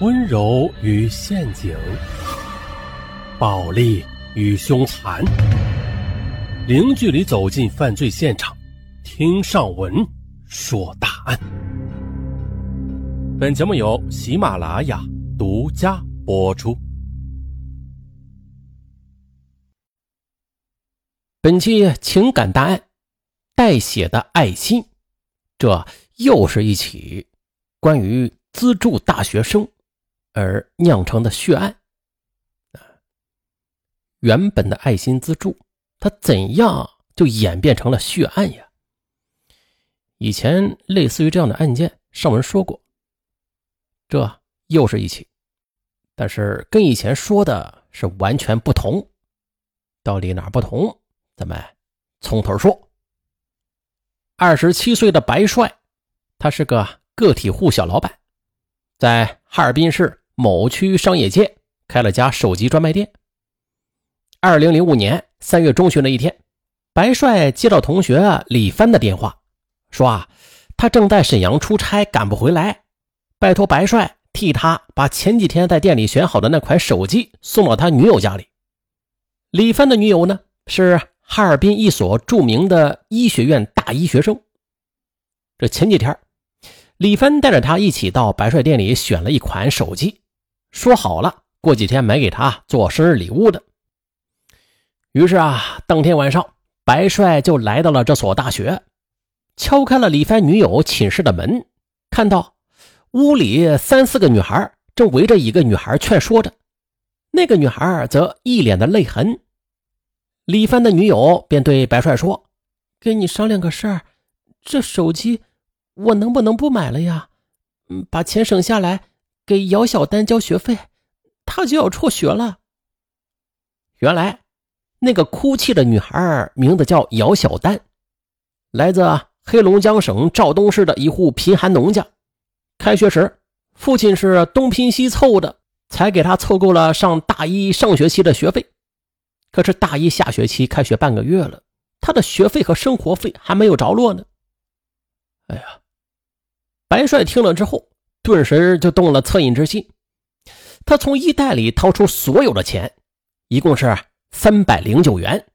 温柔与陷阱，暴力与凶残，零距离走进犯罪现场，听上文说大案。本节目由喜马拉雅独家播出。本期情感大案：带血的爱心。这又是一起关于资助大学生。而酿成的血案，原本的爱心资助，它怎样就演变成了血案呀？以前类似于这样的案件，上文说过，这又是一起，但是跟以前说的是完全不同。到底哪不同？咱们从头说。二十七岁的白帅，他是个个体户小老板，在哈尔滨市。某区商业街开了家手机专卖店。二零零五年三月中旬的一天，白帅接到同学李帆的电话，说啊，他正在沈阳出差，赶不回来，拜托白帅替他把前几天在店里选好的那款手机送到他女友家里。李帆的女友呢，是哈尔滨一所著名的医学院大一学生。这前几天，李帆带着他一起到白帅店里选了一款手机。说好了，过几天买给他做生日礼物的。于是啊，当天晚上，白帅就来到了这所大学，敲开了李帆女友寝室的门，看到屋里三四个女孩正围着一个女孩劝说着，那个女孩则一脸的泪痕。李帆的女友便对白帅说：“跟你商量个事儿，这手机我能不能不买了呀？嗯，把钱省下来。”给姚小丹交学费，他就要辍学了。原来，那个哭泣的女孩名字叫姚小丹，来自黑龙江省肇东市的一户贫寒农家。开学时，父亲是东拼西凑的，才给他凑够了上大一上学期的学费。可是大一下学期开学半个月了，他的学费和生活费还没有着落呢。哎呀，白帅听了之后。顿时就动了恻隐之心，他从衣袋里掏出所有的钱，一共是三百零九元，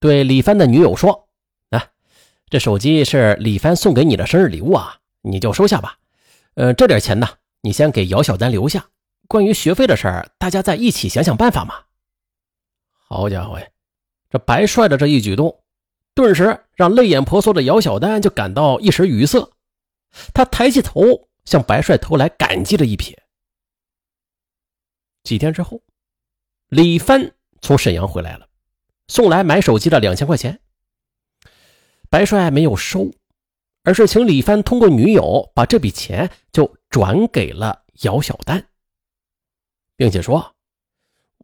对李帆的女友说：“啊，这手机是李帆送给你的生日礼物啊，你就收下吧。呃，这点钱呢，你先给姚小丹留下。关于学费的事儿，大家再一起想想办法嘛。”好家伙，这白帅的这一举动，顿时让泪眼婆娑的姚小丹就感到一时语塞，他抬起头。向白帅投来感激的一瞥。几天之后，李帆从沈阳回来了，送来买手机的两千块钱。白帅没有收，而是请李帆通过女友把这笔钱就转给了姚小丹，并且说：“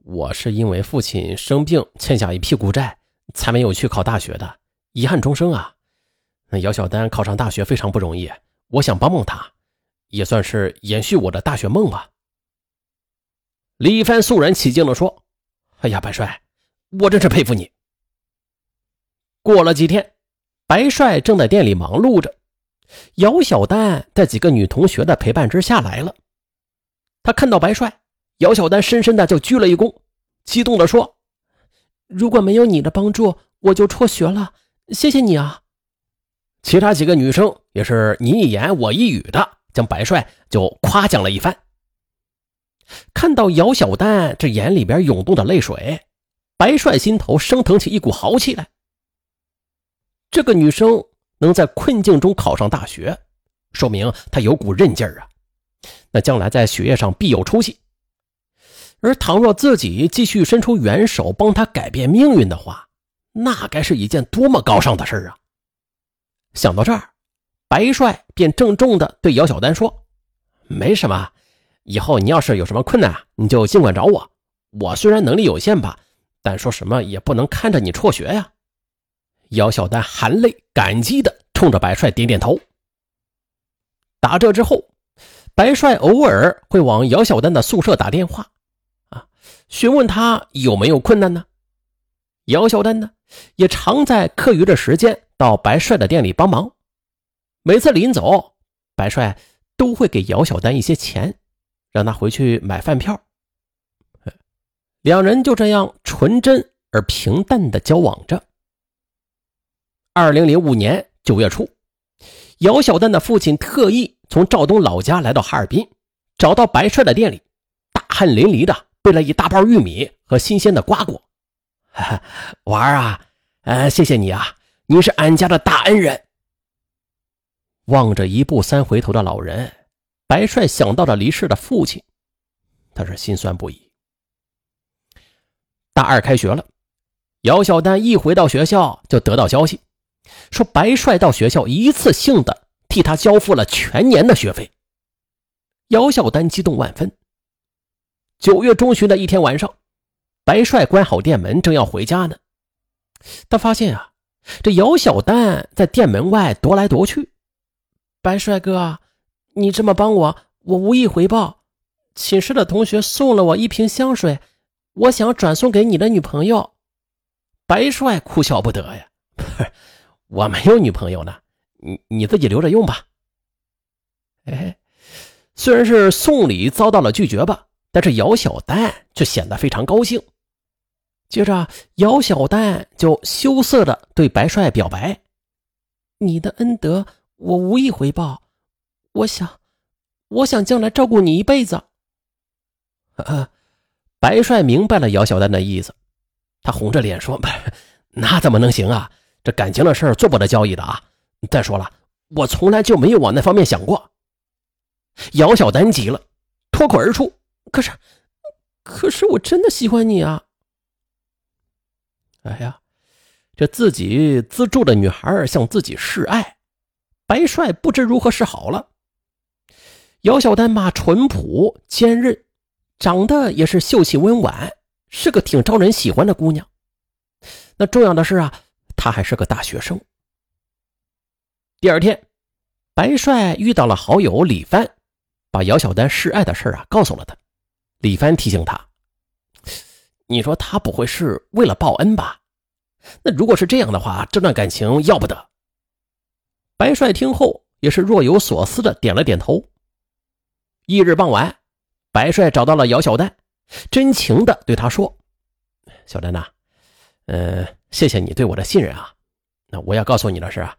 我是因为父亲生病欠下一屁股债，才没有去考大学的，遗憾终生啊！那姚小丹考上大学非常不容易，我想帮帮他。”也算是延续我的大学梦吧。李一帆肃然起敬地说：“哎呀，白帅，我真是佩服你。”过了几天，白帅正在店里忙碌着，姚小丹在几个女同学的陪伴之下来了。他看到白帅，姚小丹深深的就鞠了一躬，激动地说：“如果没有你的帮助，我就辍学了。谢谢你啊！”其他几个女生也是你一言我一语的。将白帅就夸奖了一番。看到姚小丹这眼里边涌动的泪水，白帅心头升腾起一股豪气来。这个女生能在困境中考上大学，说明她有股韧劲儿啊，那将来在学业上必有出息。而倘若自己继续伸出援手帮她改变命运的话，那该是一件多么高尚的事啊！想到这儿。白帅便郑重地对姚小丹说：“没什么，以后你要是有什么困难，你就尽管找我。我虽然能力有限吧，但说什么也不能看着你辍学呀。”姚小丹含泪感激地冲着白帅点点头。打这之后，白帅偶尔会往姚小丹的宿舍打电话，啊，询问他有没有困难呢？姚小丹呢，也常在课余的时间到白帅的店里帮忙。每次临走，白帅都会给姚小丹一些钱，让他回去买饭票。两人就这样纯真而平淡的交往着。二零零五年九月初，姚小丹的父亲特意从赵东老家来到哈尔滨，找到白帅的店里，大汗淋漓的备了一大包玉米和新鲜的瓜果。娃儿啊，呃，谢谢你啊，你是俺家的大恩人。望着一步三回头的老人，白帅想到了离世的父亲，他是心酸不已。大二开学了，姚小丹一回到学校就得到消息，说白帅到学校一次性的替他交付了全年的学费。姚小丹激动万分。九月中旬的一天晚上，白帅关好店门，正要回家呢，他发现啊，这姚小丹在店门外踱来踱去。白帅哥，你这么帮我，我无以回报。寝室的同学送了我一瓶香水，我想转送给你的女朋友。白帅哭笑不得呀，不是，我没有女朋友呢，你你自己留着用吧。哎，虽然是送礼遭到了拒绝吧，但是姚小丹却显得非常高兴。接着，姚小丹就羞涩的对白帅表白：“你的恩德。”我无以回报，我想，我想将来照顾你一辈子。白帅明白了姚小丹的意思，他红着脸说：“ 那怎么能行啊？这感情的事做不得交易的啊！再说了，我从来就没有往那方面想过。”姚小丹急了，脱口而出：“可是，可是我真的喜欢你啊！”哎呀，这自己资助的女孩向自己示爱。白帅不知如何是好了。姚小丹嘛，淳朴坚韧，长得也是秀气温婉，是个挺招人喜欢的姑娘。那重要的是啊，她还是个大学生。第二天，白帅遇到了好友李帆，把姚小丹示爱的事啊告诉了他。李帆提醒他：“你说他不会是为了报恩吧？那如果是这样的话，这段感情要不得。”白帅听后也是若有所思的点了点头。翌日傍晚，白帅找到了姚小丹，真情的对他说：“小丹呐，呃，谢谢你对我的信任啊。那我要告诉你的是啊，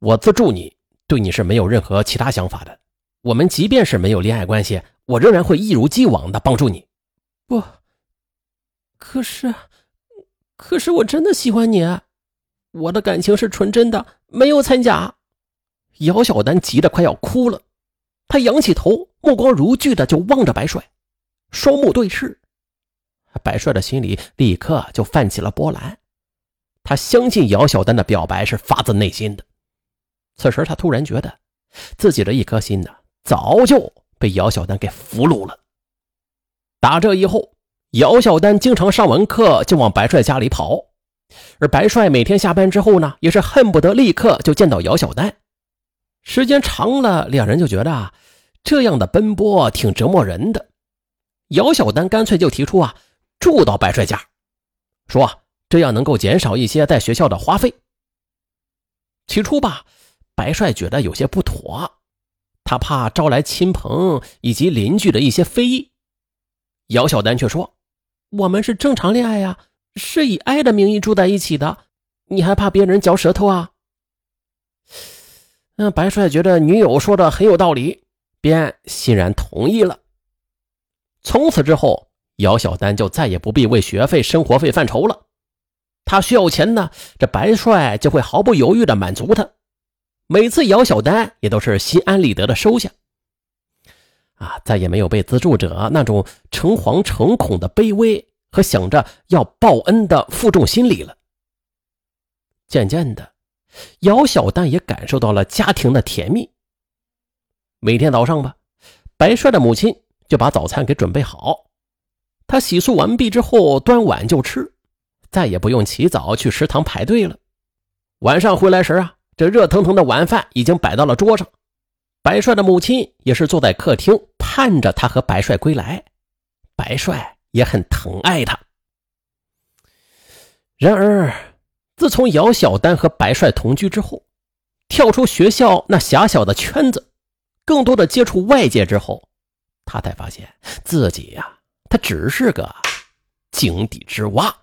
我资助你，对你是没有任何其他想法的。我们即便是没有恋爱关系，我仍然会一如既往的帮助你。不，可是，可是我真的喜欢你，我的感情是纯真的，没有掺假。”姚小丹急得快要哭了，他仰起头，目光如炬的就望着白帅，双目对视。白帅的心里立刻就泛起了波澜，他相信姚小丹的表白是发自内心的。此时他突然觉得，自己的一颗心呢，早就被姚小丹给俘虏了。打这以后，姚小丹经常上完课就往白帅家里跑，而白帅每天下班之后呢，也是恨不得立刻就见到姚小丹。时间长了，两人就觉得啊，这样的奔波挺折磨人的。姚小丹干脆就提出啊，住到白帅家，说这样能够减少一些在学校的花费。起初吧，白帅觉得有些不妥，他怕招来亲朋以及邻居的一些非议。姚小丹却说：“我们是正常恋爱呀，是以爱的名义住在一起的，你还怕别人嚼舌头啊？”那白帅觉得女友说的很有道理，便欣然同意了。从此之后，姚小丹就再也不必为学费、生活费犯愁了。他需要钱呢，这白帅就会毫不犹豫的满足他。每次姚小丹也都是心安理得的收下。啊，再也没有被资助者那种诚惶诚恐的卑微和想着要报恩的负重心理了。渐渐的。姚小丹也感受到了家庭的甜蜜。每天早上吧，白帅的母亲就把早餐给准备好，他洗漱完毕之后端碗就吃，再也不用起早去食堂排队了。晚上回来时啊，这热腾腾的晚饭已经摆到了桌上，白帅的母亲也是坐在客厅盼着他和白帅归来，白帅也很疼爱他。然而。自从姚小丹和白帅同居之后，跳出学校那狭小的圈子，更多的接触外界之后，他才发现自己呀，他只是个井底之蛙。